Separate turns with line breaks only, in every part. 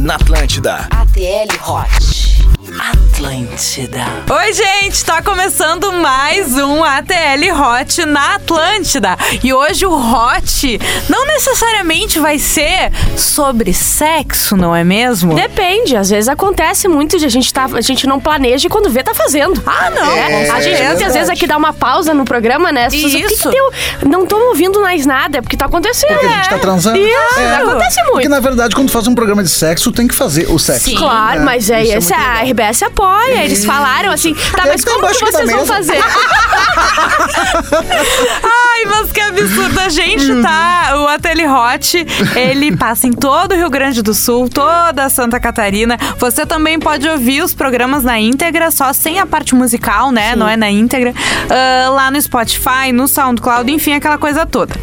na Atlântida.
ATL Hot.
Atlântida. Oi, gente, tá começando mais um ATL Hot na Atlântida. E hoje o Hot não necessariamente vai ser sobre sexo, não é mesmo?
Depende, às vezes acontece muito de a gente, tá, a gente não planeja e quando vê tá fazendo.
Ah, não.
É, a gente muitas vezes aqui dá uma pausa no programa, né? As pessoas,
Isso.
"O que que? Não estão ouvindo mais nada, é porque tá acontecendo.
Porque a gente tá transando.
Isso,
É.
acontece
Porque,
muito.
na verdade, quando faz um programa de sexo, tem que fazer o sexo.
Sim.
Claro,
É,
mas é,
isso é
a RBS apoia. Eles falaram assim, tá, mas
tá
como que
da
vocês vão fazer?
Ai, mas que absurdo. A gente tá. O Ateli Hot, ele passa em todo o Rio Grande do Sul, toda Santa Catarina. Você também pode ouvir os programas na íntegra, só sem a parte musical, né? Não é na íntegra. Ah, lá no Spotify, no SoundCloud, enfim, aquela coisa toda.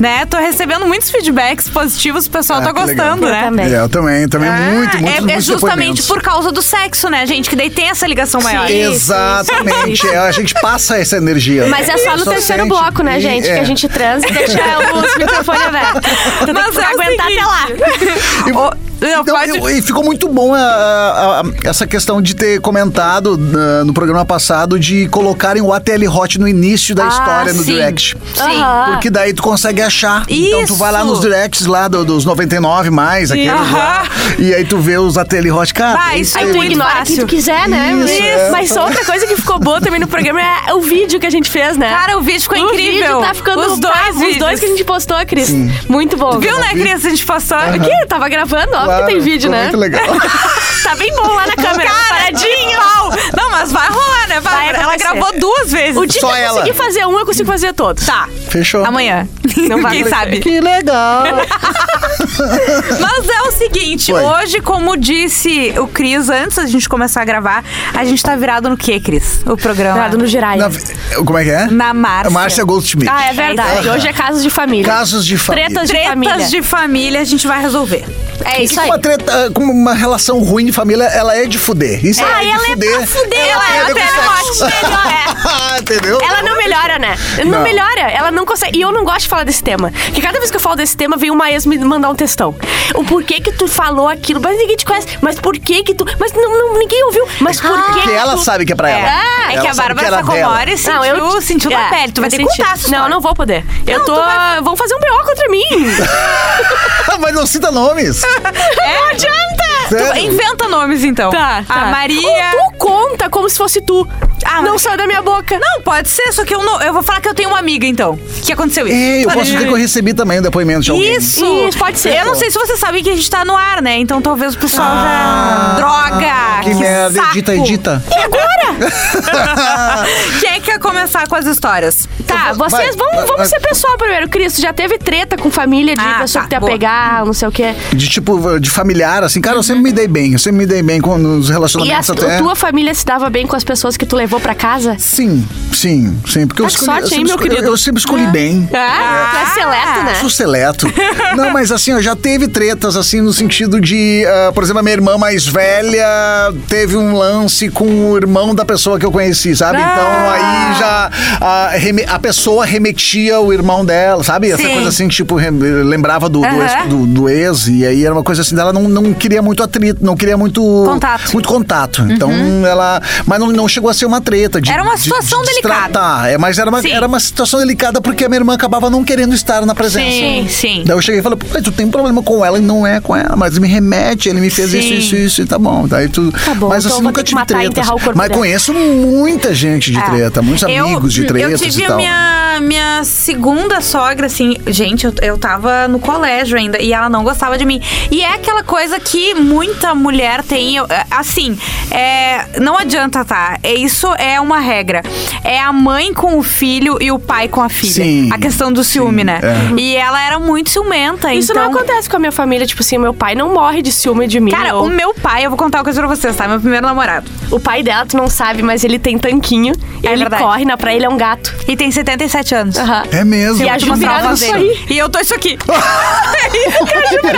Né? Tô recebendo muitos feedbacks positivos, o pessoal
Ah,
tá
que legal.
gostando,
Eu
né?
também.
É, eu também, também
Ah,
muito, muito,
é, é justamente por causa do sexo, né, gente? Que daí tem essa ligação maior.
Exatamente, é, a gente passa essa energia.
Mas é só no terceiro
sente.
bloco, né,
E-
gente?
é.
Que a gente transa e deixa os microfones abertos.
Mas
que
é
aguentar
seguinte.
até lá.
Ô, não,
Então, eu- e ficou muito bom a- a- a- essa questão de ter comentado ah, no programa passado de colocarem o ATL Hot no início da
Ah,
história no
sim.
direct.
Sim.
Porque daí tu consegue achar. Então tu vai lá
Isso.
nos directs lá do- dos 99 mais, aqueles lá. E aí tu vê os ATL Hot. Cara,
Vai,
é
isso
Aí
é
tu
muito
ignora
fácil.
quem tu quiser, né?
Isso,
Mas-
é.
Mas só outra coisa que ficou boa também no programa é o vídeo que a gente fez, né?
Cara, o vídeo ficou
o
incrível.
vídeo tá ficando
Os dois
tá, Os dois que a gente postou, Cris. Muito bom.
Viu, né, Cris? A gente passou.
O quê? Tava gravando? Óbvio
Claro,
que tem vídeo, né?
Muito legal.
Tá bem bom lá na câmera, paradinho.
Pau. Não, mas vai rolar, né? Vai,
Vai
ela
acontecer.
gravou duas vezes.
O dia
Só
que eu
ela.
conseguir fazer um, eu consigo fazer todos.
Tá.
Fechou.
Amanhã.
Não vai
Quem
acontecer.
sabe?
Que legal.
Mas é o seguinte,
Oi.
hoje, como disse o Cris antes da gente começar a gravar, a gente tá virado no quê, Cris? O programa.
Virado no Jiraya.
Na- como é que é?
Na Márcia.
Márcia Goldschmidt.
Ah, é verdade. Hoje é casos de família.
Casos de família.
Tretas de
Tretas
família.
de família a gente vai resolver. É isso
Que
aí.
uma treta, como uma relação ruim de família, ela é de fuder. Isso
Ah,
é de
ela é
fuder.
pra fuder,
ela
tem
é
a ver
até
com sexo.
Melhor é.
Entendeu?
Ela não melhora, né? Não,
Não.
melhora. Ela não consegue. E eu não gosto de falar desse tema. Porque cada vez que eu falo desse tema, vem uma ex me mandar um textão. O porquê que tu falou aquilo? Mas ninguém te conhece. Mas por que que tu. Mas não, não- ninguém ouviu. Mas por que
Porque
que
ela
tu...
sabe que é pra ela.
É, é
Ela
que a Bárbara. Sacomori sentiu,
Não, eu
sentiu na
É,
pele. Tu vai ter que contar
Não, não vou poder. Eu tô. Vão fazer um BO contra mim.
Mas não cita nomes.
É, não adianta. Tu
Sério?
inventa nomes, então.
Tá, tá.
A Maria...
Ou tu conta como se fosse tu.
Ah,
não
mas-
saiu da minha boca.
Não, pode ser, só que eu não... Eu vou falar que eu tenho uma amiga, então. Que aconteceu isso.
Ei, eu posso dizer que eu recebi também um depoimento de alguém.
Isso!
Isso, pode ser.
Eu não sei se você sabe que a gente tá no ar, né? Então talvez o pessoal
Ah,
já. Droga!
Que, merda,
saco.
edita, edita.
Quem quer começar com as histórias?
Tá,
Vai,
vocês vão,
vai,
vamos
vai.
ser pessoal primeiro. Cristo, já teve treta com família de
Ah,
pessoa
tá,
que tu ia
boa.
pegar, não sei o quê.
De tipo, de familiar, assim, cara, eu sempre me dei bem. Eu sempre me dei bem com nos
E
relacionamentos
a,
até.
tua família se dava bem com as pessoas que tu levou pra casa?
Sim, sim, sim. Porque eu
Ah,
escolhi.
sorte,
eu, sempre
hein, meu
escolhi-
querido?
eu sempre escolhi bem.
Ah, tu é seleto, né?
Sou seleto. Não, mas assim, ó, já teve tretas, assim, no sentido de, ah, por exemplo, a minha irmã mais velha teve um lance com o irmão da pessoa que eu conheci, sabe?
Ah.
Então aí já a, a pessoa remetia o irmão dela, sabe? Essa
Sim.
coisa assim, tipo, lembrava do, do,
Aham.
ex, do, do ex, e aí era uma coisa assim, dela não, não queria muito atrito, não queria muito.
Contato.
Muito contato. Então ela. Mas não, não chegou a ser uma treta. De,
Era uma
de-
situação
de
delicada.
destratar. É, mas era uma,
Sim.
era uma situação delicada porque a minha irmã acabava não querendo estar na presença.
Sim, sim.
Daí eu cheguei e falei, pô, tu tem problema com ela e não é com ela, mas me remete, ele me fez
Sim.
isso, isso, isso, e tá bom. Daí tu,
Tá bom,
mas
então
assim, nunca tive treta. Mas
dela.
conheço muita gente de
É.
treta, muitos
Eu-
amigos de tretas
Eu tive
e
a
tal.
minha, minha segunda sogra, assim. Gente, eu, eu tava no colégio ainda e ela não gostava de mim. E é aquela coisa que muita mulher tem. é, Assim, é, não adianta, tá? É, isso é uma regra. É a mãe com o filho e o pai com a filha.
Sim,
a questão do ciúme, né?
é.
E ela era muito ciumenta.
Isso
então...
não acontece com a minha família. Tipo assim, meu pai não morre de ciúme de mim.
Cara,
ou-
o meu pai, eu vou contar uma coisa pra vocês, tá? Meu primeiro namorado.
O pai dela, tu não sabe, mas ele tem tanquinho.
É
ele
verdade.
corre na praia, ele é um gato.
E tem 77 anos.
Aham.
É mesmo.
E a
Vou te
Ju
mostrar
virada
uma
isso
foto
aí.
E eu tô isso aqui.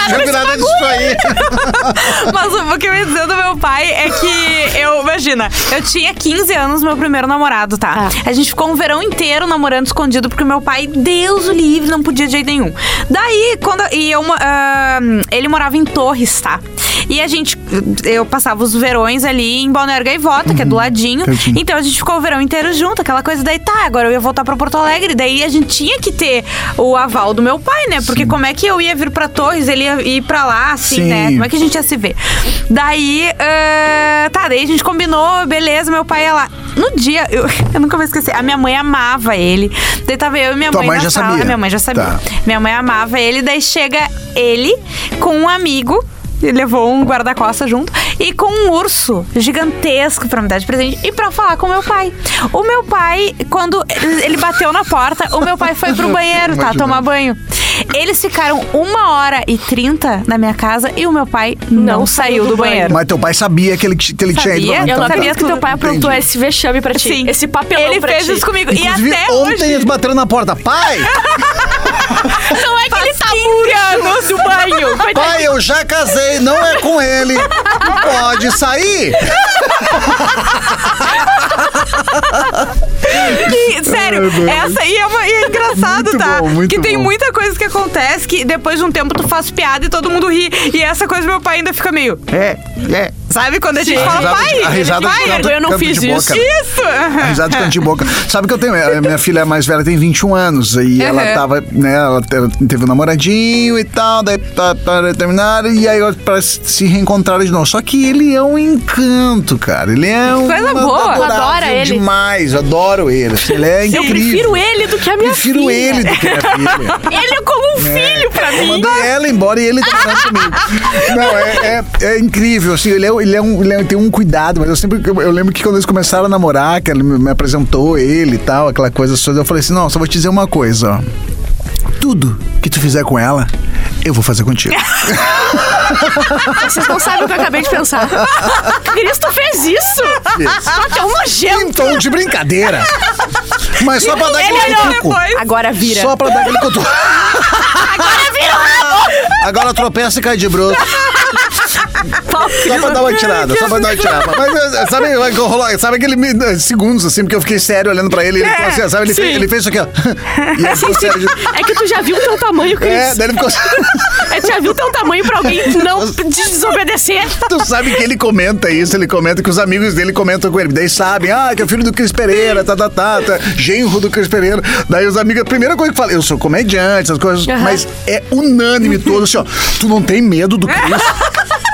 Já virada disso aí.
Mas o que eu ia dizer do meu pai é que eu, imagina, eu tinha 15 anos, meu primeiro namorado, tá?
Ah.
A gente ficou um verão inteiro namorando escondido porque meu pai, Deus o livre, não podia de jeito nenhum. Daí, quando. E eu. ah, ele morava em Torres, tá? E a gente, eu passava os verões ali em Balneário Gaivota, que é do ladinho.
pertinho.
Então a gente ficou o verão inteiro junto, aquela coisa daí, tá, agora eu ia voltar pra Porto Alegre. Daí a gente tinha que ter o aval do meu pai, né? Porque como é que eu ia vir pra Torres, ele ia ir pra lá, assim,
Sim.
né? Como é que a gente ia se ver? Daí, ah, tá, daí a gente combinou, beleza, meu pai ia lá. No dia, eu, eu nunca vou esquecer, a minha mãe amava ele. Daí tava eu e minha
Tua
mãe
mãe
na
já
sala.
sabia?
Minha mãe já sabia.
Tá.
Minha mãe amava ele, daí chega ele com um amigo. Ele levou um guarda-costas junto e com um urso gigantesco pra me dar de presente e pra falar com o meu pai. O meu pai, quando ele bateu na porta, o meu pai foi pro banheiro, tá? Tomar banho. Eles ficaram uma hora e trinta na minha casa e o meu pai não, saiu do banheiro.
Mas teu pai sabia que ele, que ele tinha ido
Sabia?
lá.
Eu não sabia
tá.
que teu pai aprontou
Entendi.
esse vexame pra ti.
Sim.
Esse papelão
Ele
pra
fez
ti.
isso comigo.
Inclusive,
e até
ontem
hoje.
eles bateram na porta. Pai!
Não é que ele tá murando do banho. Coitado.
Pai, eu já casei, não é com ele. Pode sair.
Que, sério, essa aí é, uma, e é engraçado,
Muito
tá?
bom, muito
que tem
bom.
muita coisa que acontece que depois de um tempo tu faz piada e todo mundo ri. E essa coisa meu pai ainda fica meio.
É, é.
Sabe quando a gente
A
fala, pai?
a risada
pai,
de canto-
eu não fiz isso.
boca.
Isso!
A risada de canto de boca. Sabe que eu tenho. a Minha filha mais velha tem 21 anos. E ela
Uhum.
tava, né? Ela te- teve um namoradinho e tal. Daí tá, tá, terminaram. E aí que se reencontraram de novo. Só que ele é um encanto, cara. Ele é um.
Coisa
uma-
boa.
adorável
Adora ele.
demais. eu Adoro ele. assim, Ele é
Eu
incrível.
prefiro ele do que a minha
Prefiro
filha.
ele do que a minha filha.
Ele é como um filho pra
Eu
mim.
mandei ela embora e ele tá comigo. Não, é, é, é incrível, assim, ele, é, ele, é um, ele é- tem um cuidado, mas eu sempre, eu, eu lembro que quando eles começaram a namorar, que ele me apresentou ele e tal, aquela coisa toda, eu falei assim, não, só vou te dizer uma coisa, ó. Tudo que tu fizer com ela, eu vou fazer contigo.
Vocês não sabem o que eu acabei de pensar. Cristo fez isso?
Isso.
Tá tão nojento.
em tom de brincadeira. Mas só pra dar
Ele
aquele
olhou
cutuco.
depois.
Agora vira.
Só pra dar aquele cutuco.
Agora vira o rabo.
Agora tropeça e cai de bruxo. Só pra dar uma tirada, só pra dar uma tirada. Mas sabe, sabe aquele eh, segundos assim, porque eu fiquei sério olhando pra ele ele falou assim, sabe, ele, fez, ele fez isso aqui, ó. E aí ficou sério.
É que tu já viu o teu tamanho, Cris.
É, daí ele ficou.
É, tu já viu o teu tamanho pra alguém não desobedecer?
Tu sabe que ele comenta isso, ele comenta que os amigos dele comentam com ele. Daí sabem, ah, que é o filho do Cris Pereira, tá, tá, tá, tá, genro do Cris Pereira. Daí os amigos, a primeira coisa que falam, eu sou comediante, essas coisas,
Aham.
mas é unânime todo assim, ó. Tu não tem medo do Cris?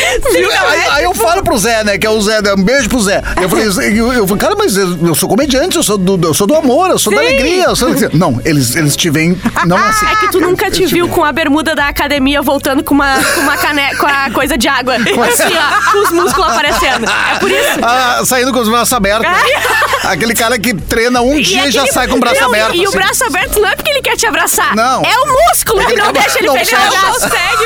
aí, aí eu falo pro Zé, né? Que é o Zé, né, um beijo pro Zé. Eu falei, eu, eu cara, mas eu, sou comediante, eu sou do, eu sou do amor, eu sou da alegria. Eu sou... Não, eles, eles te veem. Não assim.
É que tu nunca te viu com a bermuda da academia voltando com uma, com uma cane... com a coisa de água. Assim, ó, com os músculos aparecendo. É por isso.
Ah, saindo com os braços abertos. Aquele cara que treina um dia e já sai com o braço
Não,
aberto.
E o
assim.
braço aberto não é porque ele quer te abraçar.
Não.
É o músculo que não deixa ele
não
o
fecha.
braço.
Consegue.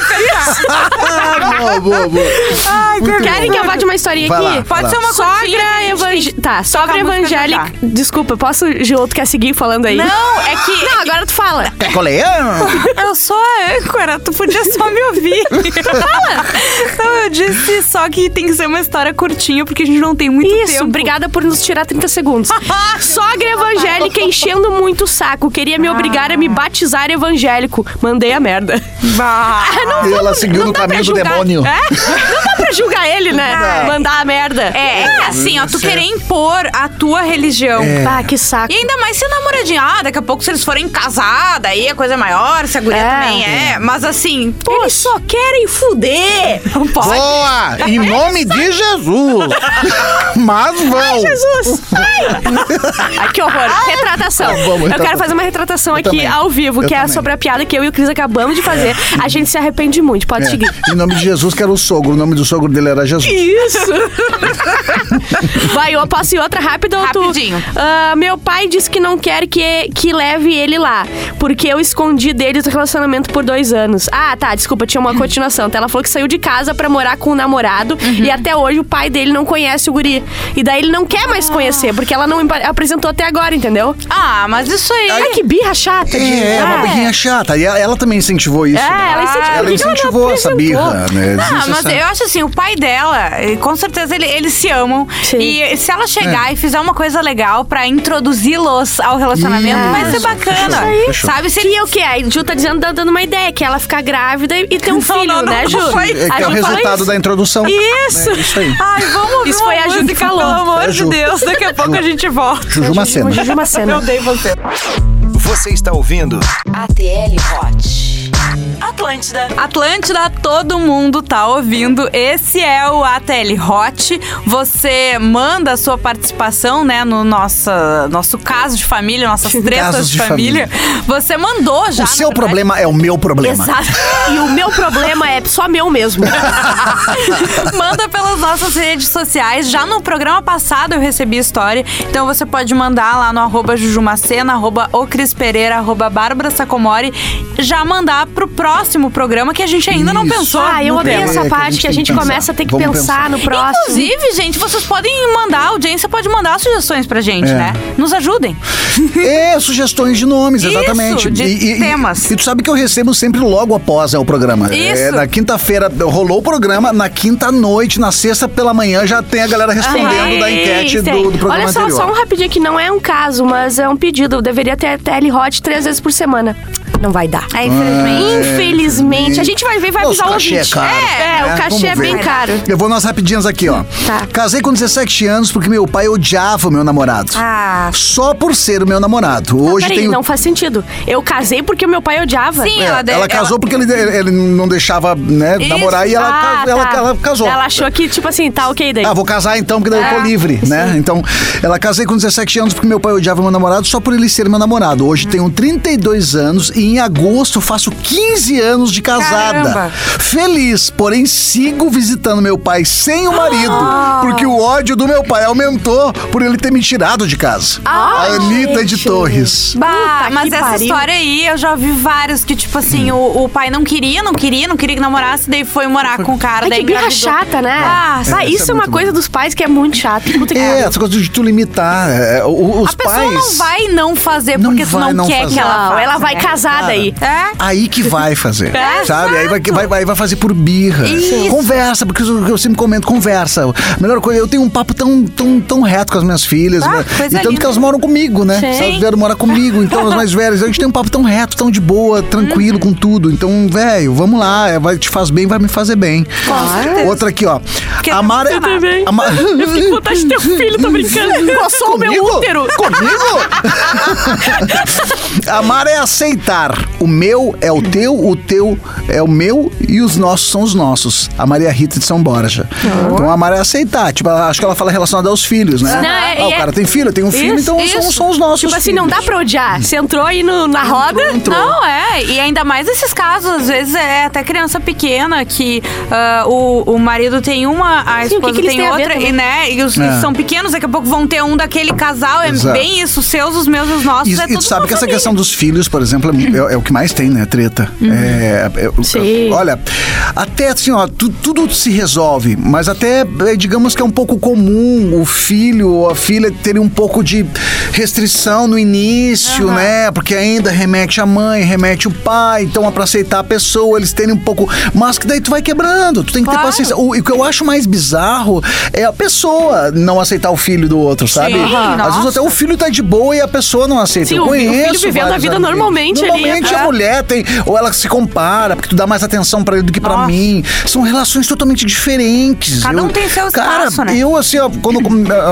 Ah, boa, boa, boa.
Ai,
Muito
Querem que eu vá de uma historinha
Vai
aqui?
lá,
Pode ser uma
Sogra evangélica. Tá, sogra evangélica. Desculpa, posso, Gioto, quer seguir falando aí?
Não, é que-
Não, agora tu fala.
Quer colear?
Eu sou a âncora, tu podia só me ouvir. Fala! Não, eu disse só que tem que ser uma história curtinha, porque a gente não tem muito
Isso,
tempo.
obrigada por nos tirar 30 segundos. Sogra evangélica enchendo muito o saco. Queria me obrigar a me batizar evangélico. Mandei a merda.
Bah.
E ela seguiu no caminho do demônio.
É? Não dá pra julgar ele, né?
Não.
Mandar a merda.
É, é que assim, ó, tu querer impor a tua religião.
Ah, que saco.
E ainda mais se namoradinho. Ah, daqui a pouco se eles forem casar, daí a coisa é maior, se a guria
É.
também é. Mas assim,
Eles só querem fuder.
não pode.
Boa! Em nome de Jesus! Mas vão!
Jesus! Ai. Ai, que horror. Retratação.
Vamos,
eu
retratação.
quero fazer uma retratação
Eu
aqui
também.
ao vivo,
Eu
que é
também.
sobre a piada que eu e o Cris acabamos de fazer. A gente se arrepende muito. Pode
É.
seguir.
Em nome de Jesus, que era o sogro. O nome do sogro dele era Jesus.
Isso! Vai, eu posso ir outra rápida ou tu-
Rapidinho.
Ah, meu pai disse que não quer que, que leve ele lá, porque eu escondi dele do relacionamento por dois anos. Ah, tá, desculpa, tinha uma continuação. Então ela falou que saiu de casa pra morar com o namorado e até hoje o pai dele não conhece o guri. E daí ele não quer mais conhecer, porque ela não apresentou até agora, entendeu?
Ah, mas isso aí.
Ai, que birra chata. de-
É, é uma
Ah,
birrinha chata. E ela, ela também incentivou isso.
É,
né?
ela incentivou.
Ela
que ela não
incentivou essa birra, né?
Ah, mas eu acho assim, o pai dela, com certeza ele- eles se amam.
Sim.
E se ela chegar e fizer uma coisa legal pra introduzi-los ao relacionamento,
Isso.
vai ser bacana.
Fechou, fechou.
Sabe? Se
Que é o quê? A Ju tá dizendo, dando uma ideia, que ela ficar grávida e ter um
Não,
filho,
não, não,
né,
não
Ju?
foi.
É que é o
Ju
resultado
isso.
da introdução.
Isso!
É isso aí.
Ai, vamos ouvir
Isso foi a Ju que falou.
Pelo amor
É
de
Ju.
Deus, daqui a pouco a gente volta.
Juju Macena.
Juju Macena.
Eu odeio você.
Você está ouvindo
ATL Hot.
Atlântida. Atlântida, todo mundo tá ouvindo. Esse é o ATL Hot. Você manda a sua participação, né, no nossa, nosso caso de família, nossas tretas
Casos
de,
de
família. Você mandou já.
O seu problema é o meu problema.
Exato. E o meu problema é só meu mesmo.
Manda pelas nossas redes sociais. Já no programa passado eu recebi história. Então você pode mandar lá no arroba Jujumacena, arroba o Cris Pereira, arroba Bárbara Sacomori. Já mandar pro próximo programa que a gente ainda não
Isso.
pensou.
Ah, eu
no
amei
tema.
É,
essa
que a
parte
gente
que a
tem
gente
que
começa a ter que
Vamos
pensar
pensar.
no próximo.
Inclusive, gente, vocês podem mandar, a audiência pode mandar sugestões pra gente,
É.
né? Nos ajudem.
É, sugestões de nomes,
Isso,
exatamente.
de temas.
E, tu sabe que eu recebo sempre logo após é, o programa.
Isso.
É, na quinta-feira rolou o programa, na quinta noite, na sexta pela manhã já tem a galera respondendo da enquete
Tem.
do, do programa
Olha só,
anterior.
só um rapidinho que não é um caso, mas é um pedido. Eu deveria ter tele hot três vezes por semana. Não vai dar.
É, infelizmente.
Infelizmente. A gente vai ver e vai
Nossa,
avisar o
cachê
ouvinte.
é caro.
É,
né?
o cachê
Vamos
é bem
ver.
caro.
Eu vou nas rapidinhas aqui, ó.
Tá.
Casei com 17 anos porque meu pai odiava o meu namorado.
Ah.
Só por ser o meu namorado. Hoje
Peraí,
tenho.
não faz sentido. Eu casei porque o meu pai odiava.
Sim,
É,
ela,
ela,
de-
casou porque ele, ele não deixava né,
Isso.
namorar e ela,
Ah,
ca- ela,
tá.
ela casou.
Ela achou que, tipo assim, tá ok daí.
Ah, vou casar então, porque daí eu tô
É,
livre, né? Então, ela casei com 17 anos porque meu pai odiava meu namorado só por ele ser meu namorado. Hoje tenho 32 anos e em agosto faço 15 anos de casada.
Caramba.
Feliz, porém sigo visitando meu pai sem o marido, porque o ódio do meu pai aumentou por ele ter me tirado de casa.
Ah,
a Anitta de
gente.
Torres.
Bah,
Puta
mas essa
pariu.
história aí, eu já ouvi vários que, tipo assim, o, o pai não queria, não queria, não queria que namorasse, daí foi morar com o cara,
Ai,
daí
que birra chata, né?
Ah,
Ah,
É,
isso
isso
é
é
uma coisa dos pais que é muito que
É, essa coisa de tu limitar. é, o- os
A pessoa
pais.
não vai não fazer
Não
porque tu
vai
não,
não
quer
fazer.
que ela
Não,
faça.
ela vai
né?
Daí.
É?
Aí que vai fazer.
É,
sabe? Aí vai, vai, vai, vai fazer por birra.
Isso.
Conversa, porque eu, eu sempre comento, conversa. Melhor coisa, eu tenho um papo tão, tão, tão reto com as minhas filhas.
Ah,
né?
coisa
e tanto
linda.
que elas moram comigo, né?
Sim.
Elas vieram morar comigo, então as mais velhas. A gente tem um papo tão reto, tão de boa, tranquilo com tudo. Então, velho, vamos lá. é, Vai, te faz bem, vai me fazer bem.
certeza.
Outra aqui, ó.
Porque
Amar
eu também.
Amar...
Eu fiquei com vontade de ter um filho, tô brincando. Coçou o meu útero.
Comigo? Amar é aceitar. O meu é o teu, o teu é o meu e os nossos são os nossos. A Maria Rita de São Borja. Então amar é aceitar. Tipo, acho que ela fala relacionada aos filhos, né?
Não, é-
ah, o cara tem filho, eu tenho um filho,
Isso,
então
isso.
são, são os nossos
Tipo assim, não dá pra odiar. Você entrou aí no- na roda.
Entrou.
Não, é. E ainda mais esses casos, às vezes é até criança pequena que ah, o, o marido tem uma, a
Sim, que
esposa
que eles
tem
a
outra, e, né? E os
É.
eles são pequenos, daqui a pouco vão ter um daquele casal. É
Exato.
bem isso, os seus, os meus, os nossos.
E,
é
e
tudo
tu sabe que essa
família.
questão dos filhos, por exemplo, é, é- é o que mais tem, né? Treta. É, é- é-
Sim.
olha, até assim, ó, tu- tudo se resolve, mas até, é, digamos que é um pouco comum o filho ou a filha terem um pouco de restrição no início, né? Porque ainda remete a mãe, remete o pai, então é pra aceitar a pessoa, eles terem um pouco. Mas que daí tu vai quebrando, tu tem que ter
Claro.
paciência. O, e o que eu acho mais bizarro é a pessoa não aceitar o filho do outro, sabe?
Aham.
Às vezes até o filho tá de boa e a pessoa não aceita.
Sim,
eu
o fi- o
conheço
filho vivendo a vida normalmente ali,
Normalmente
é.
a mulher tem, ou ela se compara, porque tu dá mais atenção pra ele do que pra
Nossa.
mim. São relações totalmente diferentes.
Cada um
Eu-
tem seu
cara,
espaço, né?
Eu, assim, ó, quando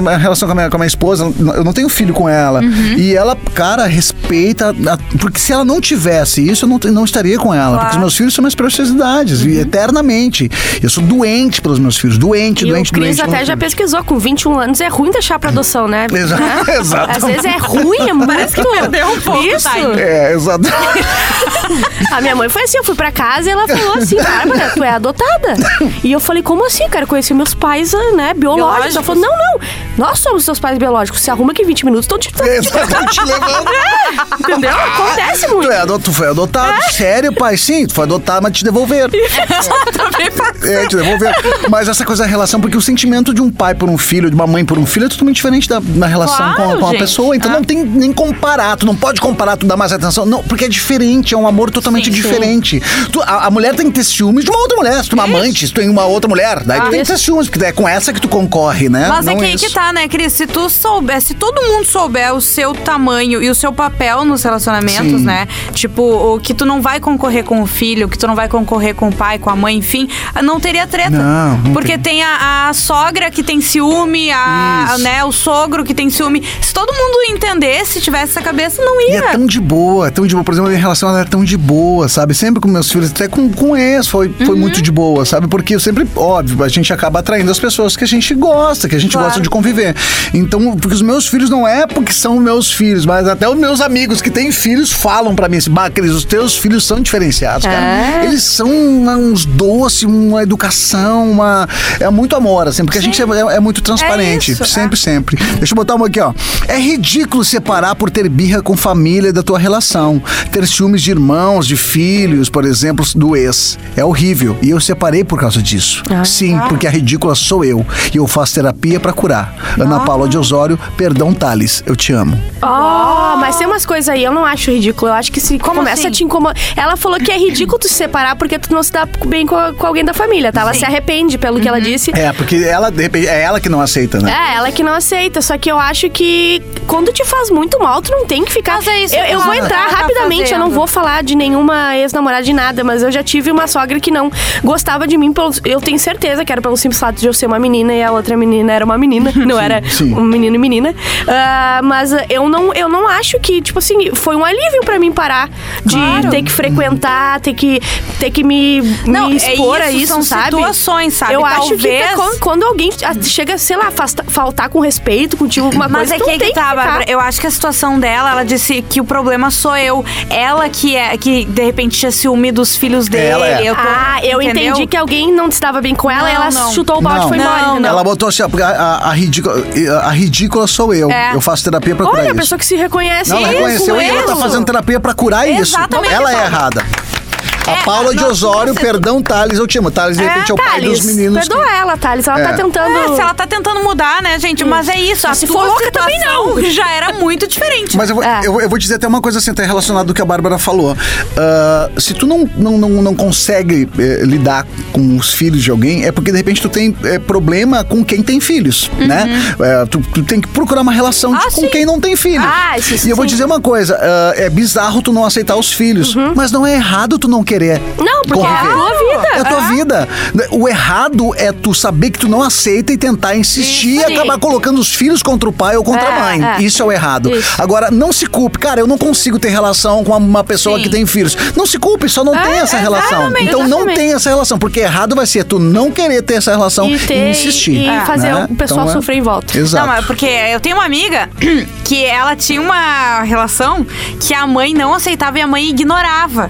a, relação com a, minha, com a minha esposa, eu não tenho filho com ela.
Uhum.
E ela, cara, respeita. a- porque se ela não tivesse isso, eu não, não estaria com ela. Porque os meus filhos são minhas preciosidades.
Uhum.
Eternamente. Eu sou doente pelos meus filhos. Doente,
E
doente,
o Cris
doente.
até já pesquisou, com 21 anos é ruim deixar pra adoção, né? Né?
exatamente.
Às vezes é ruim, é
Parece que
muito.
perdeu um pouco,
Isso.
tá.
É, exato.
A minha mãe foi assim, eu fui pra casa e ela falou assim, Bárbara, tu é adotada. E eu falei, como assim, cara? Eu conheci meus pais, né, biológicos. Ela falou, não, não, nós somos seus pais biológicos. Se arruma que 20 minutos estão te, tá-
Exato, te levando.
entendeu? Acontece
Tu,
muito.
é, ado- tu foi adotado. Sério, pai? Sim, tu foi adotado, mas te devolveram. É, te devolveram. Mas essa coisa da relação, porque o sentimento de um pai por um filho, de uma mãe por um filho, é totalmente diferente da, da relação
Claro,
com, com a
gente.
pessoa. Então
Ah.
não tem nem comparar. Tu não pode comparar, tu dá mais atenção. Não, porque é diferente, é um amor totalmente
Sim, sim.
diferente. Tu- a, a mulher tem que ter ciúmes de uma outra mulher. Se tu é uma amante, se tu tem uma outra mulher, daí tu tem que ter ciúmes, porque é com essa que tu concorre, né?
Mas é
Não
que aí que tá, né, Cris? Se tu souber, se todo mundo souber o seu tamanho e o seu papel nos relacionamentos,
Sim.
né? Tipo, o que tu não vai concorrer com o filho, que tu não vai concorrer com o pai, com a mãe, enfim, não teria treta.
Não, não
Porque tem, a, a sogra que tem ciúme, a, né, o sogro que tem ciúme. Se todo mundo entendesse, tivesse essa cabeça, não
E
ia.
é tão de boa, tão de boa. Por exemplo, a minha relação ela é tão de boa, sabe? Sempre com meus filhos, até com, com ex, foi,
Uhum.
foi muito de boa, sabe? Porque eu sempre, óbvio, a gente acaba atraindo as pessoas que a gente gosta, que a gente
Claro.
gosta de conviver. Então, porque os meus filhos não é porque são meus filhos, mas até os meus amigos que têm filhos falam pra mim assim, bah, Cris, os teus filhos são diferenciados, cara.
É?
Eles são uns doces, uma educação, uma... É muito amor, assim, porque a gente é, é- é muito transparente.
isso,
sempre, sempre. Deixa eu botar uma aqui, ó. É ridículo separar por ter birra com família da tua relação. Ter ciúmes de irmãos, de filhos, por exemplo, do ex. É horrível. E eu separei por causa disso. Sim, porque a ridícula sou eu. E eu faço terapia pra curar. Ana Paula de Osório, perdão, Thales. Eu te amo.
Oh, mas tem umas coisas aí, eu não acho ridículo. Eu acho que se começa
assim?
a te incomodar. Ela falou que é ridículo tu se separar porque tu não se dá bem com, a- com alguém da família, tá? Ela se arrepende pelo que ela disse.
É, porque ela, de repente, é ela que não aceita, né?
É, ela que não aceita. Só que eu acho que quando te faz muito mal, tu não tem que ficar.
Mas é isso
eu, eu vou entrar
tá
rapidamente, eu não vou falar de nenhuma ex-namorada de nada, mas eu já tive uma sogra que não gostava de mim. Pelo, eu tenho certeza que era pelo simples fato de eu ser uma menina e a outra menina era uma menina, não era
sim.
um menino e menina. Ah, mas eu não, eu não acho que, tipo assim, foi um alívio pra mim parar de
Claro.
ter que frequentar, ter que, ter que me,
Não,
me
é
expor a
isso,
isso,
são
sabe?
situações, sabe?
Eu acho que
Talvez-
quando, quando alguém chega, sei lá, faltar com respeito contigo, alguma
Mas
coisa,
é
tu
que
tem
que tá. Bárbara. Eu acho que a situação dela, ela disse que o problema sou eu. Ela que é, que de repente tinha ciúme dos filhos dele.
Ela é.
Eu tô-
Ah, eu
entendeu?
entendi que alguém não estava bem com ela
Não,
e ela
não.
chutou o balde
Não.
e foi embora.
Não?
Ela botou assim, a, a, a ridícula, a ridícula sou eu.
É.
Eu faço terapia pra curar
Olha, a
isso.
pessoa que se reconhece.
Não, ela
Isso,
reconheceu e ela tá
isso.
fazendo terapia pra curar isso.
Exatamente,
Ela é errada. A
É,
Paula de
não,
Osório, perdão, Thales, eu te amo. Thales, de repente, é, o pai
Thales,
dos meninos. que-
Perdoa ela, Thales. Ela
É.
tá tentando.
É, se ela tá tentando mudar, né, gente? Mas é isso. A
se for louca, também
situação já era muito diferente.
Mas eu vou,
É.
eu, eu vou dizer até uma coisa assim, até relacionado do que a Bárbara falou. Ah, se tu não, não, não, não consegue eh, lidar com os filhos de alguém, é porque de repente tu tem eh, problema com quem tem filhos, né? Eh, tu, tu tem que procurar uma relação
Uhum. Ah,
de- com
sim.
quem não tem filho.
Ah, isso-
e eu vou dizer uma coisa, ah, é bizarro tu não aceitar os filhos, mas não é errado tu não querer
Uhum. Não, porque é a
conviver.
tua vida.
É a tua vida. O errado é tu saber que tu não aceita e tentar insistir
Isso.
e acabar colocando os filhos contra o pai ou contra a
É,
mãe.
é.
Isso é o errado.
Isso.
Agora, não se culpe. Cara, eu não consigo ter relação com uma pessoa
Sim.
que tem filhos. Não se culpe, só não
É,
tem essa relação.
exatamente,
Então não
exatamente.
tem essa relação, porque errado vai ser tu não querer ter essa relação
E
e,
ter-
insistir.
e
né?
fazer o pessoal
Então, é-
sofrer em volta.
Exato.
Não, mas porque eu tenho uma amiga que ela tinha uma relação que a mãe não aceitava e a mãe ignorava.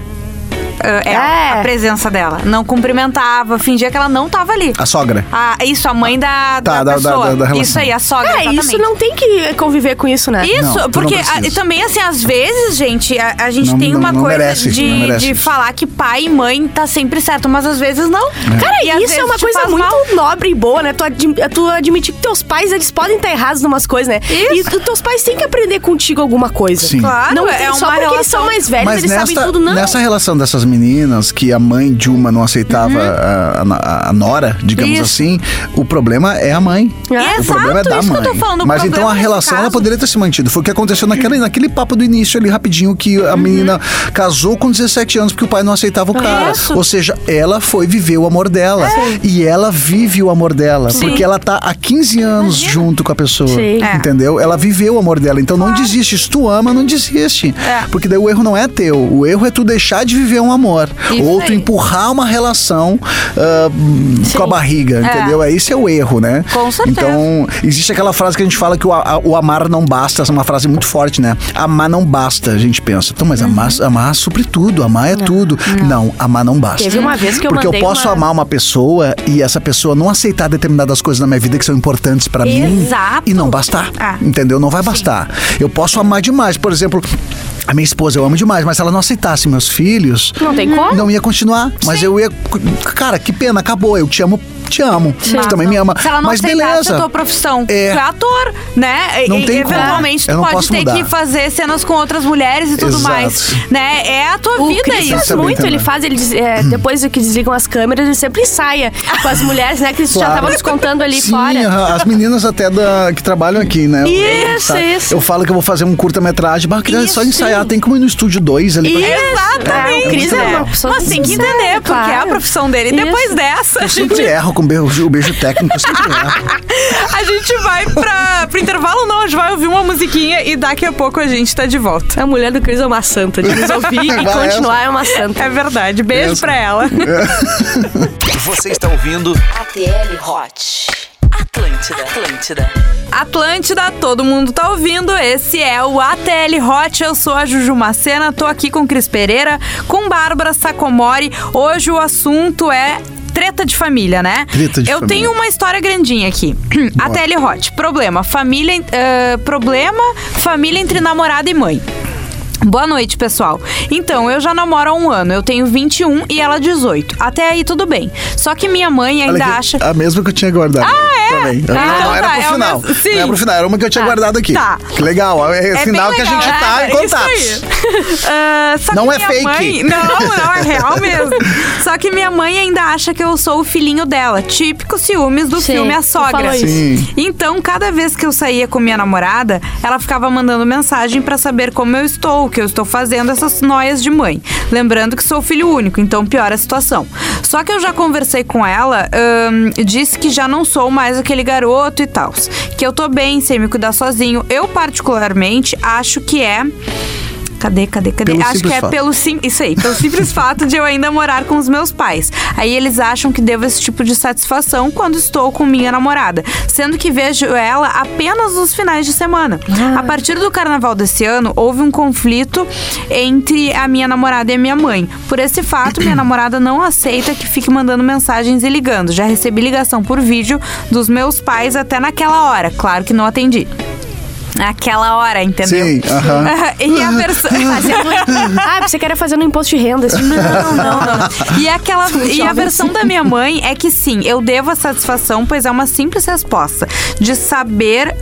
Ah, ela,
É.
a presença dela. Não cumprimentava, fingia que ela não tava ali.
A sogra.
Ah, isso, a mãe da,
Tá,
da
da-
pessoa.
da- da relação.
isso aí, a sogra.
É,
exatamente.
isso não tem que conviver com isso, né?
Isso,
Não,
porque
precisa.
a- e também, assim, às vezes, gente, a, a gente
Não-
tem
não-
uma
não
coisa
merece,
de, de falar que pai e mãe tá sempre certo, mas às vezes não.
Cara,
E
isso é uma coisa muito
mal.
nobre e boa, né? Tu, admi- tu admitir que teus pais, eles podem estar errados em umas coisas, né?
Isso.
E tu- teus pais têm que aprender contigo alguma coisa.
Sim.
Claro,
Não
é
tem,
uma
só porque eles
relação-
são mais velhos,
Mas
eles sabem
nessa,
tudo, não.
nessa relação dessas meninas, que a mãe de uma não aceitava a, a- a nora, digamos
Isso.
assim, o problema é a mãe.
É.
O problema é
Exato,
da mãe.
falando,
Mas então a relação ela poderia ter se mantido. Foi o que aconteceu naquele, naquele papo do início ali, rapidinho, que
Uhum.
a menina casou com 17 anos porque o pai não aceitava o cara.
Isso.
Ou seja, ela foi viver o amor dela. E ela vive o amor dela.
Sim.
Porque ela tá há 15 anos junto com a pessoa.
Sim.
É.
Entendeu? Ela viveu o amor dela. Então não desiste. Se tu ama, não desiste.
É.
Porque daí o erro não é teu. O erro é tu deixar de viver um amor.
Isso
Ou tu
aí.
empurrar uma relação ah, com a barriga, entendeu? É. Esse é o erro, né?
Com certeza.
Então, existe aquela frase que a gente fala que o, a- o amar não basta, essa é uma frase muito forte, né? Amar não basta, a gente pensa. Então, mas amar,
Uhum.
amar supre tudo, amar é tudo. Não, amar não basta.
Teve uma vez que eu
Porque eu posso
uma-
amar uma pessoa e essa pessoa não aceitar determinadas coisas na minha vida que são importantes pra mim
Exato.
e não bastar.
Ah.
Entendeu? Não vai bastar. Eu posso amar demais. Por exemplo, a minha esposa eu amo demais, mas se ela não aceitasse meus filhos,
Não tem como?
não ia continuar. Mas eu ia. Cara, que pena, acabou. Eu te amo, te amo. Tu
Mas
também me ama.
Se ela não
mas beleza.
a tua profissão,
É.
tu é ator, né?
Não
e,
tem como.
eventualmente
Eu
tu
não
pode
posso
ter
mudar.
que fazer cenas com outras mulheres e tudo
Exato.
mais, né? É a tua
O
vida
Cris
isso.
faz muito,
também.
ele faz, ele diz- é, depois que desligam as câmeras, ele sempre ensaia com as mulheres, né? Que já
Claro.
estavam nos contando ali
Sim,
fora.
as meninas até da, que trabalham aqui, né?
Isso,
Sabe?
isso.
Eu falo que eu vou fazer um curta-metragem, mas queria só
Isso.
ensaiar, tem como ir no estúdio 2 ali. pra-
Exatamente.
É, é pessoa
Mas tem que entender, porque é a profissão dele. E
Isso.
depois dessa,
Eu
gente,
sempre erro com o beijo, o beijo técnico, eu sempre
a gente vai pra, pro intervalo, não, a gente vai ouvir uma musiquinha e daqui a pouco a gente tá de volta.
A mulher do Cris é uma santa, de nos ouvir e
Vai
continuar é uma santa.
É verdade. Beijo
Essa.
pra ela.
Você está ouvindo
ATL Hot. Atlântida. Atlântida.
Atlântida, todo mundo tá ouvindo. Esse é o ATL Hot. Eu sou a Juju Macena, tô aqui com Cris Pereira, com Bárbara Sacomori. Hoje o assunto é. Treta de família, né?
Treta de
Eu
família.
tenho uma história grandinha aqui. ATL Hot. Problema. Família. eh, problema. Família entre namorada e mãe. Boa noite, pessoal. Então, eu já namoro há um ano. Eu tenho 21 e ela 18. Até aí tudo bem. Só que minha mãe ainda acha.
A mesma que eu tinha guardado. Ah, é? Também.
Ah,
não,
então
não, era
tá,
pro
é o
final.
sim.
Não era pro final, era uma que eu tinha
Tá,
guardado aqui.
tá.
Que legal, é,
É
sinal
bem
que a gente tá
é,
em contatos.
Isso aí. Ah, só
Não
que
é
minha
fake.
Mãe, não, não, é real mesmo. Só que minha mãe ainda acha que eu sou o filhinho dela. Típico ciúmes do
Sim,
filme A
tu
Sogra.
falou isso.
Sim.
Então, cada vez que eu saía com minha namorada, ela ficava mandando mensagem pra saber como eu estou, o que eu estou fazendo, essas noias de mãe. Lembrando que sou filho único, então piora a situação. Só que eu já conversei com ela, ahn, disse que já não sou mais aquele garoto e tal. Que eu tô bem, sei me cuidar sozinho. Eu, particularmente, acho que é. Cadê, cadê, cadê?
Pelo
Acho que é
fato.
pelo sim, isso aí, pelo simples fato de eu ainda morar com os meus pais. Aí eles acham que devo esse tipo de satisfação quando estou com minha namorada, sendo que vejo ela apenas nos finais de semana. A partir do carnaval desse ano, houve um conflito entre a minha namorada e a minha mãe. Por esse fato, minha namorada não aceita que fique mandando mensagens e ligando. Já recebi ligação por vídeo dos meus pais até naquela hora. Claro que não atendi. Naquela hora, entendeu?
Sim, aham.
e a versão.
Ah, você quer fazer no imposto de renda. Assim, não, não, não.
E, aquela, e a versão da minha mãe é que sim, eu devo a satisfação, pois é uma simples resposta de saber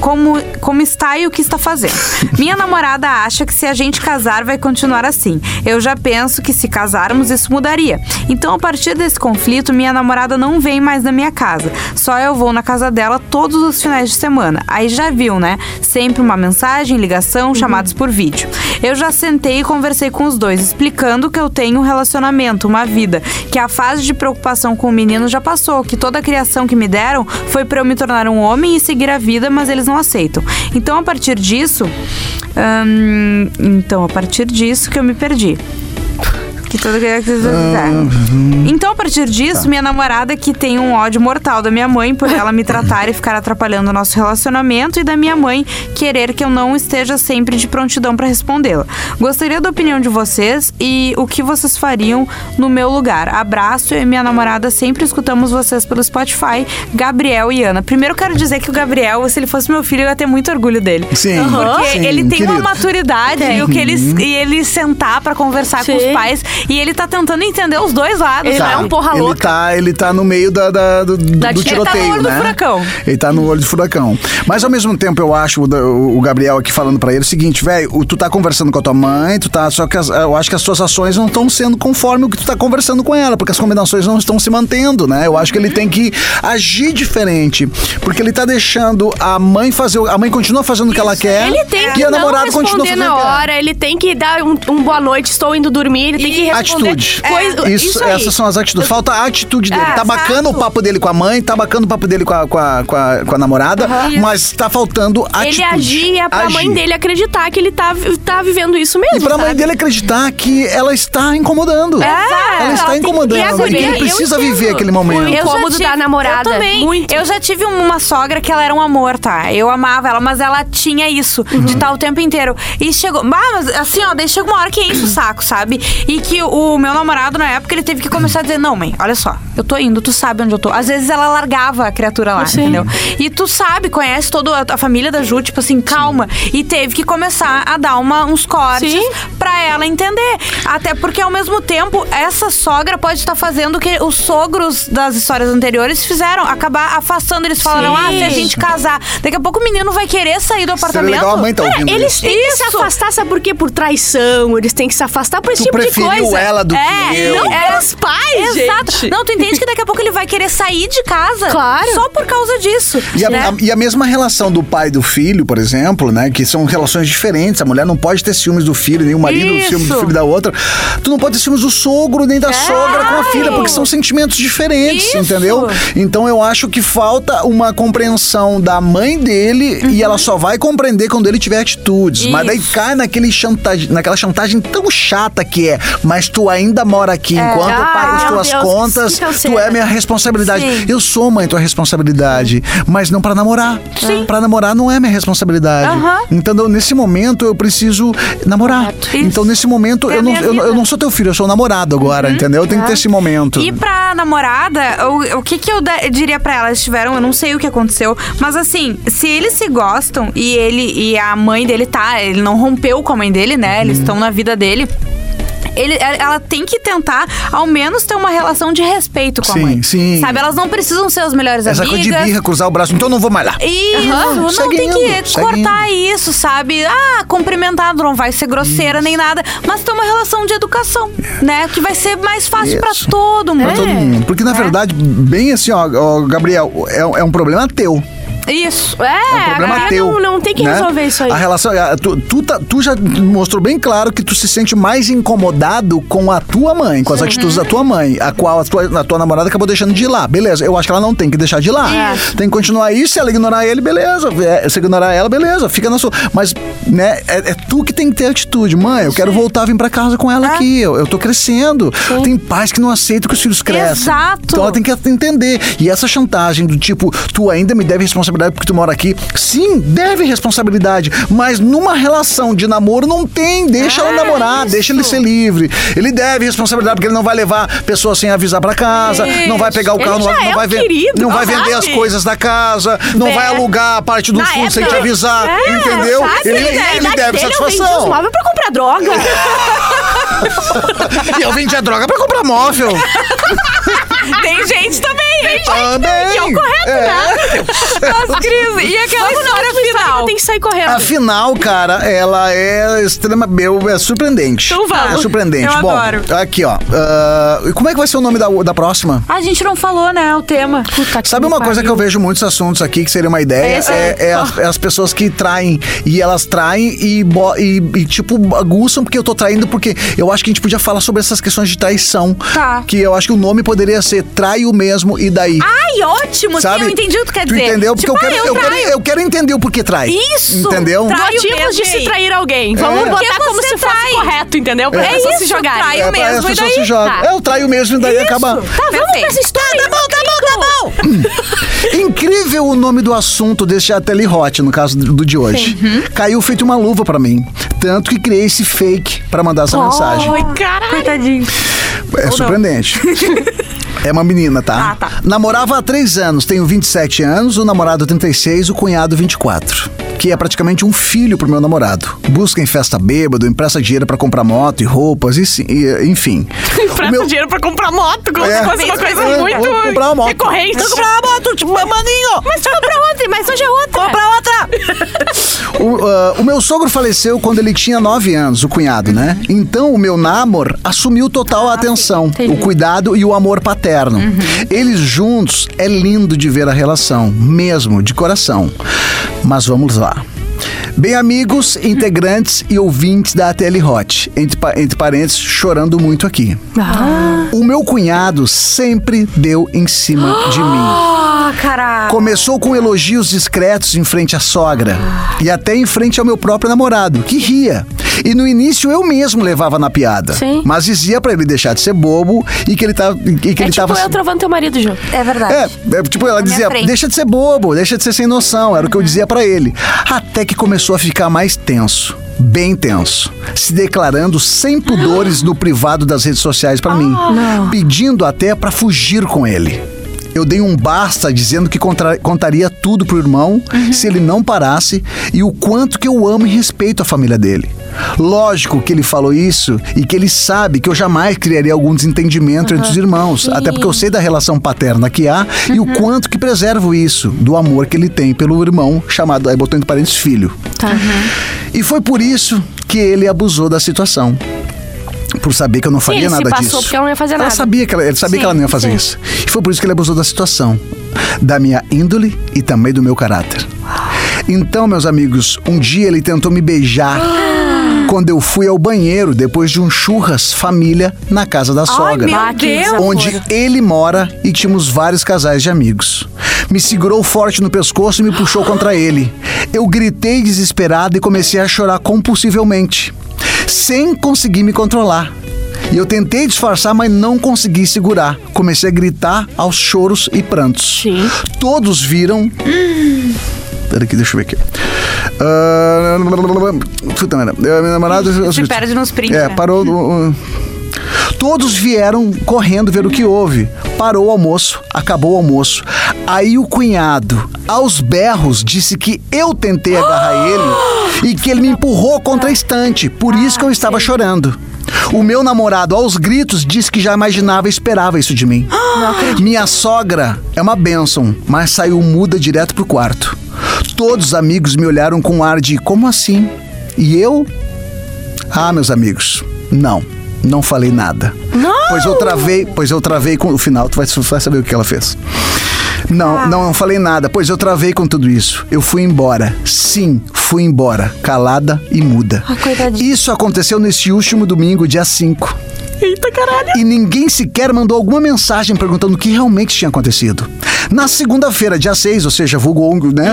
como, como está e o que está fazendo. Minha namorada acha que se a gente casar vai continuar assim. Eu já penso que se casarmos isso mudaria. Então, a partir desse conflito, minha namorada não vem mais na minha casa. Só eu vou na casa dela todos os finais de semana. Aí já viu, né? Sempre uma mensagem, ligação, chamadas por vídeo. Eu já sentei e conversei com os dois, explicando que eu tenho um relacionamento, uma vida, que a fase de preocupação com o menino já passou, que toda a criação que me deram foi para eu me tornar um homem e seguir a vida, mas eles não aceitam. Então, a partir disso. hum, então, a partir disso que eu me perdi. Que toda Então, a partir disso, minha namorada, que tem um ódio mortal da minha mãe por ela me tratar e ficar atrapalhando o nosso relacionamento, e da minha mãe querer que eu não esteja sempre de prontidão para respondê-la. Gostaria da opinião de vocês e o que vocês fariam no meu lugar. Abraço, e minha namorada sempre escutamos vocês pelo Spotify, Gabriel e Ana. Primeiro, eu quero dizer que o Gabriel, se ele fosse meu filho, eu ia ter muito orgulho dele.
Sim,
Porque
sim,
ele tem uma
querido.
maturidade e o que ele, e ele sentar pra conversar com os
Sim.
pais e ele tá tentando entender os dois lados.
Ele não é um porra
ele
louca.
Tá, ele tá no meio da, da- do, do
Da- ele tá no
tiroteio,
olho do
né?
furacão.
Ele tá no olho do furacão. Mas ao mesmo tempo, eu acho, o, da- o Gabriel aqui falando pra ele o seguinte, velho, tu tá conversando com a tua mãe, tu tá. Só que as- eu acho que as tuas ações não estão sendo conforme o que tu tá conversando com ela, porque as combinações não estão se mantendo, né? Eu acho que ele tem que agir diferente. Porque ele tá deixando a mãe fazer. o- A mãe continua fazendo o que ela quer.
Ele tem que
e a
não
namorada continua fazendo
na hora, ele tem que dar um, um boa noite, estou indo dormir, ele tem que
e responder.
Atitude.
É.
Coisa-
Isso,
isso
essas são as atitudes. Falta a atitude dele.
É,
tá bacana o papo dele com a mãe, tá bacana o papo dele com a, com a, com a, com a namorada, mas tá faltando atitude.
Ele agia pra
Agir.
mãe dele acreditar que ele tá, tá vivendo isso mesmo.
E pra mãe
sabe?
dele acreditar que ela está incomodando.
É,
ela
ela
está
tem que-
incomodando.
e a
E que
guria,
ele precisa viver aquele momento.
O
Eu já
incômodo da namorada.
Eu também.
Muito.
Eu já tive uma sogra que ela era um amor, tá? Eu amava ela, mas ela tinha isso,
Uhum.
de estar o tempo inteiro. E chegou. Ah, mas assim, ó, daí chega uma hora que enche o saco, sabe? E que o meu namorado, na época, ele teve que começar a dizer: Não, mãe, olha só, eu tô indo, tu sabe onde eu tô. Às vezes ela largava a criatura lá,
Sim.
entendeu? E tu sabe, conhece toda a, família da Ju, tipo assim, calma. E teve que começar a dar uma, uns cortes
Sim.
pra ela entender. Até porque, ao mesmo tempo, essa sogra pode estar fazendo o que os sogros das histórias anteriores fizeram, acabar afastando. Eles falaram,
Sim.
ah, se a gente casar, daqui a pouco o menino vai querer sair do
Seria
apartamento.
legal a mãe tá ouvindo
Eles
isso.
têm que se afastar, sabe por quê? Por traição. Eles têm que se afastar por esse
Tu
tipo de
preferiu
coisa.
ela do que
É,
eu.
Não
É.
pelos pais,
Exato.
gente.
Não, tu entende que daqui a pouco ele vai querer sair de casa.
Claro.
Só por causa disso.
E a,
né?
a- e a mesma relação do pai e do filho, por exemplo, né? Que são relações diferentes. A mulher não pode ter ciúmes do filho, nem o marido
Isso.
ciúmes do filho da outra. Tu não pode ter ciúmes do sogro, nem da sogra com a filha, porque são sentimentos diferentes,
Isso.
entendeu? Então eu acho que falta uma compreensão da mãe dele e ela só vai compreender quando ele tiver atitudes. Mas daí
Isso.
cai naquele chantagem, naquela chantagem tão chata que é, mas tu ainda mora aqui enquanto eu
Ah,
pago as
meu
tuas
Deus,
contas,
que
tu é minha responsabilidade.
Sim.
Eu sou mãe, tua responsabilidade, mas não pra namorar.
Sim.
Pra namorar não é minha responsabilidade. Então, eu- nesse momento, eu preciso namorar.
Isso.
Então, nesse momento,
É
eu, não, eu, eu não sou teu filho, eu sou o namorado agora, entendeu? Eu tenho que ter esse momento.
E pra namorada, o, o que que eu diria pra ela? Eles tiveram, eu não sei o que aconteceu, mas assim, se eles se gostam e ele e a mãe dele tá, ele não rompeu com a mãe dele, né? Eles
Uhum.
estão na vida dele. Ele, ela tem que tentar, ao menos, ter uma relação de respeito com
Sim,
a mãe.
sim.
Sabe? Elas não precisam ser as melhores
Essa
amigas.
coisa de birra, cruzar o braço, então eu não vou mais lá.
Isso, não
Segue
tem que
segue
cortar isso, sabe? Ah, cumprimentado, não vai ser grosseira nem nada, mas ter uma relação de educação, né? Que vai ser mais fácil pra
Isso.
todo mundo.
Pra todo mundo. Porque, na
É.
verdade, bem assim, ó, ó, Gabriel, é, é um problema teu.
Isso.
É,
É um problema
galera
teu.
não, não tem que
né?
resolver isso aí.
A relação. a- tu, tu, tá- tu já mostrou bem claro que tu se sente mais incomodado com a tua mãe, com as
Uhum.
atitudes da tua mãe, a qual a tua, a tua namorada acabou deixando de ir lá. Beleza, eu acho que ela não tem que deixar de ir lá. Tem que continuar aí, se ela ignorar ele, beleza. É, Se ignorar ela, beleza, fica na sua. Mas, né, é, é tu que tem que ter atitude. Mãe, eu quero voltar a vir pra casa com ela aqui. Eu, eu tô crescendo. Tem pais que não aceitam que os filhos crescem.
Exato.
Então ela tem que entender. E essa chantagem do tipo, tu ainda me deve responsabilidade porque tu mora aqui. Sim, deve responsabilidade. Mas numa relação de namoro não tem. Deixa ela namorar, deixa ele ser livre. Ele deve responsabilidade porque ele não vai levar pessoas sem avisar pra casa, não vai pegar o
Ele
carro, não, vai- não
é
vai,
um
ver-
querido,
não vai vender as coisas da casa, não vai alugar a parte do fundo sem te avisar.
É,
entendeu?
sabe?
Ele, ele
idade
deve
dele, Eu vendi os
satisfação.
móveis pra comprar droga.
E eu vendi a droga pra comprar móvel.
Tem gente também, hein?
Também.
que é o correto, né?
As crises. E aquela história final?
Tem que sair correndo.
Afinal, cara, ela é extrema, é surpreendente.
Então vamos.
É surpreendente.
Eu
Bom,
adoro.
aqui, ó. e como é que vai ser o nome da, da próxima?
A gente não falou, né, o tema. Puta
Sabe uma coisa que
pariu.
eu vejo muitos assuntos aqui que seria uma ideia?
Esse
É,
é-
é as, é as pessoas que traem. E elas traem e, bo- e, e, tipo, aguçam porque eu tô traindo, porque eu acho que a gente podia falar sobre essas questões de traição.
Tá.
Que eu acho que o nome poderia ser Traio mesmo e daí.
Ai, ótimo.
Sabe?
Sim, eu entendi o que tu quer
Tu
dizer.
entendeu? Porque
Tipo,
eu, quero,
ah,
eu, quero,
traio.
eu quero entender o porquê trai.
Isso!
Entendeu?
Trai-
Motivos
mesmo,
de se trair alguém. Vamos
É.
botar como
você
se fosse
trai.
correto, entendeu? Pra
É
pessoas se
isso,
jogarem.
trai.
É, pra
mesmo,
as
e
pessoas
daí?
se jogam.
Tá.
É, eu traio mesmo e daí
Isso.
acaba.
Tá, vamos
Perfeito.
pra essa história. Tá bom, tá bom, tá bom.
Incrível o nome do assunto deste Ateli Hot, no caso do de hoje.
Uhum.
Caiu feito uma luva pra mim. Tanto que criei esse fake pra mandar essa mensagem.
Ai, caralho.
Coitadinho.
É surpreendente. É uma menina, tá?
Ah, tá.
Namorava há três anos, tenho 27 anos, o namorado 36, o cunhado 24. Que é praticamente um filho pro meu namorado. Busca em festa bêbado, empresta dinheiro pra comprar moto e roupas, e, e- enfim.
Empresta
meu-
dinheiro pra comprar moto, como
É.
se fosse uma coisa
É,
muito
vou comprar uma moto.
recorrente.
Vou comprar uma moto, tipo, maninho!
Mas compra outra, mas hoje é outra.
Compra outra.
O, ah, o meu sogro faleceu quando ele tinha 9 anos, o cunhado, né? Então o meu namor assumiu total a atenção, o cuidado e o amor paterno. Eles juntos é lindo de ver a relação, mesmo de coração. Mas vamos lá. Bem, amigos, integrantes e ouvintes da ATL Hot, entre, entre parênteses, chorando muito aqui. O meu cunhado sempre deu em cima de mim.
Ah, caralho.
Começou com elogios discretos em frente à sogra e até em frente ao meu próprio namorado, que ria. E no início eu mesmo levava na piada,
Sim.
mas dizia pra ele deixar de ser bobo e que ele tava e que
É
ele
tipo
tava
eu trovando teu marido, Ju.
É verdade.
é, é, tipo, ela dizia, deixa de ser bobo, deixa de ser sem noção, era o que eu dizia pra ele. Até que começou a ficar mais tenso, bem tenso, se declarando sem pudores no privado das redes sociais pra mim, pedindo até pra fugir com ele. Eu dei um basta dizendo que contra- contaria tudo pro irmão se ele não parasse e o quanto que eu amo e respeito a família dele. Lógico que ele falou isso e que ele sabe que eu jamais criaria algum desentendimento entre os irmãos, até porque eu sei da relação paterna que há e o quanto que preservo isso, do amor que ele tem pelo irmão chamado, aí botou entre parênteses, filho. E foi por isso que ele abusou da situação. Por saber que eu não faria
ele se
nada
passou
disso.
porque ela não ia fazer
Ela
nada.
sabia que ela, ele sabia
Sim,
que ela não ia fazer
sim.
isso. E foi por isso que ele abusou da situação, da minha índole e também do meu caráter. Então, meus amigos, um dia ele tentou me beijar quando eu fui ao banheiro depois de um churras família na casa da sogra
meu
Ah,
onde ele mora e tínhamos vários casais de amigos. Me segurou forte no pescoço e me puxou contra ele. Eu gritei desesperado e comecei a chorar compulsivamente, sem conseguir me controlar. E eu tentei disfarçar, mas não consegui segurar. Comecei a gritar aos choros e prantos.
Sim.
Todos viram. Peraí, aqui, deixa eu ver aqui. Ah, puta merda. Meu namorado.
Se perde nos prints,
É,
né?
parou. o- Todos vieram correndo ver o que houve. Parou o almoço, acabou o almoço. Aí o cunhado, aos berros, disse que eu tentei agarrar ele e que ele me empurrou contra a estante. Por isso que eu estava chorando. O meu namorado, aos gritos, disse que já imaginava e esperava isso de mim. Minha sogra é uma bênção, mas saiu muda direto pro quarto. Todos os amigos me olharam com um ar de como assim? E eu? Ah, meus amigos, não, não falei nada.
Não!
Pois eu travei, pois eu travei com o final, tu vai, tu vai saber o que ela fez. Não, não, não falei nada, pois eu travei com tudo isso. Eu fui embora. Sim, fui embora, calada e muda.
Ah.
Isso aconteceu nesse último domingo, dia 5.
Eita caralho.
E ninguém sequer mandou alguma mensagem perguntando o que realmente tinha acontecido. Na segunda-feira, dia 6, ou seja, vulgo, né?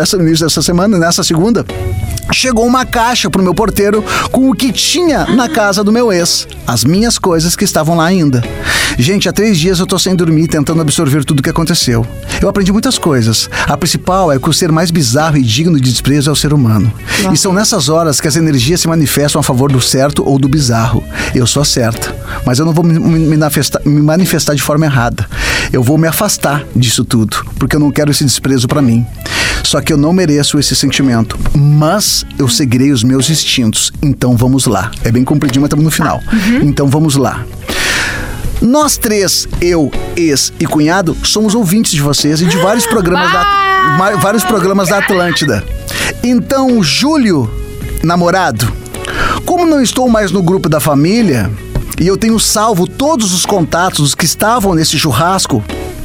Essa, no início dessa semana, nessa segunda, chegou uma caixa pro meu porteiro com o que tinha na casa do meu ex. As minhas coisas que estavam lá ainda. Gente, há três dias eu tô sem dormir, tentando absorver tudo o que aconteceu. Eu aprendi muitas coisas. A principal é que o ser mais bizarro e digno de desprezo é o ser humano. E são nessas horas que as energias se manifestam a favor do certo ou do bizarro. Eu sou a certa, mas eu não vou me, me manifestar, me manifestar de forma errada. Eu vou me afastar disso tudo, porque eu não quero esse desprezo pra mim. Só que eu não mereço esse sentimento, mas eu seguirei os meus instintos. Então vamos lá. É bem compridinho, mas estamos no final. Então vamos lá. Nós três, eu, ex e cunhado, somos ouvintes de vocês e de vários programas da, vários programas da Atlântida. Então, Júlio, namorado, como não estou mais no grupo da família e eu tenho salvo todos os contatos que estavam nesse churrasco,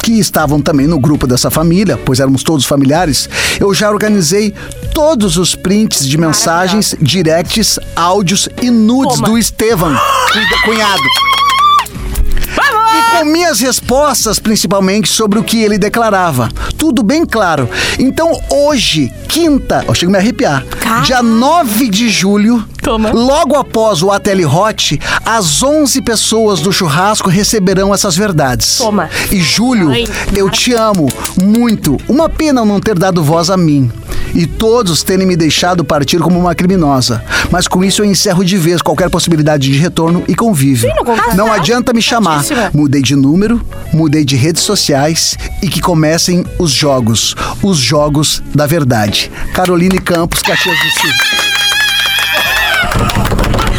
que estavam também no grupo dessa família, pois éramos todos familiares, eu já organizei todos os prints de mensagens, directs, áudios e nudes
Toma.
do Estevam, cunha- cunhado. Com minhas respostas, principalmente sobre o que ele declarava. Tudo bem claro. Então, hoje, quinta, eu chego a me arrepiar, dia 9 de julho,
Toma.
logo após o Ateli Hot, as 11 pessoas do churrasco receberão essas verdades.
Toma.
E Júlio,
Ai,
eu te amo muito. Uma pena não ter dado voz a mim. E todos terem me deixado partir como uma criminosa. Mas com isso eu encerro de vez qualquer possibilidade de retorno e convívio.
não
adianta me chamar. Mudei de número, mudei de redes sociais e que comecem os jogos. Os jogos da verdade. Caroline Campos, Caxias do Sul.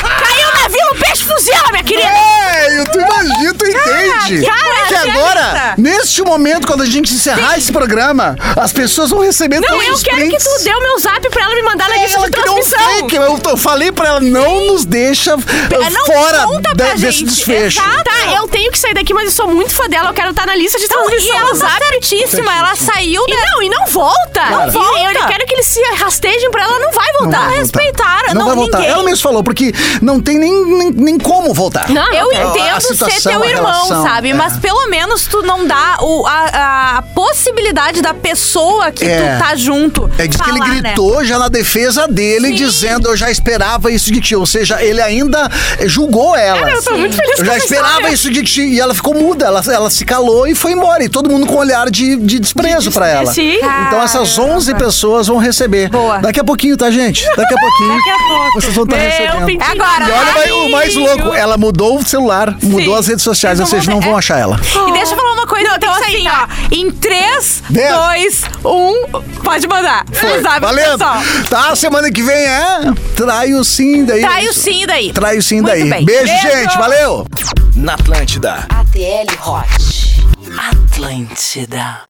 Caiu na vila, o peixe fuzila, minha querida.
Velho, tu imagina, tu entende.
cara,
que agora, neste momento, quando a gente encerrar esse programa, as pessoas vão receber
Não,
todos
eu
os
quero que
prints.
tu dê o meu zap pra ela me mandar na lista
Ela
de
um
transmissão.
fake. Eu, eu falei pra ela, não nos deixa
não
fora
conta
da-
pra
desse
gente.
desfecho.
Exato.
Tá, eu tenho que sair daqui, mas eu sou muito fã dela. Eu quero estar na lista de
Não, e
transmissão
ela tá
zap.
certíssima, ela saiu
E
da...
não, e não volta.
Cara.
E Eu, eu quero que eles se rastejem pra ela, não vai
Não
voltar.
vai voltar.
respeitaram,
Não,
não,
vai voltar.
ninguém.
Ela mesmo falou, porque não tem nem, nem, nem como voltar.
Não,
Eu
não.
Entendo ser teu irmão,
relação,
sabe?
é.
Mas pelo menos tu não dá o, a, a possibilidade da pessoa que
É.
tu tá junto.
É, diz que ele
né?
gritou já na defesa dele, dizendo eu já esperava isso de ti. Ou seja, ele ainda julgou ela.
Cara, eu tô muito feliz
Eu já esperava
história.
isso de ti. E ela ficou muda, ela, ela se calou e foi embora. E todo mundo com um olhar de, de desprezo pra ela.
Sim.
Então essas 11 pessoas vão receber.
Boa.
Daqui a pouquinho, tá, gente? Daqui a pouquinho.
Daqui a pouco.
Vocês vão estar
Meu
recebendo.
É agora.
E olha
né?
o mais louco, ela mudou o celular, mudou as redes sociais,
Então
seja, não vão
é.
achar ela.
E deixa eu falar uma coisa, então
tem que
assim, ó. Em 3,
Dez.
2, 1, pode mandar.
Foi.
Sabe,
Valendo.
pessoal?
Tá, semana que vem é Trai o sim daí.
Trai o sim daí.
Trai o sim daí.
bem.
Beijo,
Beijo.
gente. Valeu.
Na Atlântida.
ATL Hot.
Atlântida.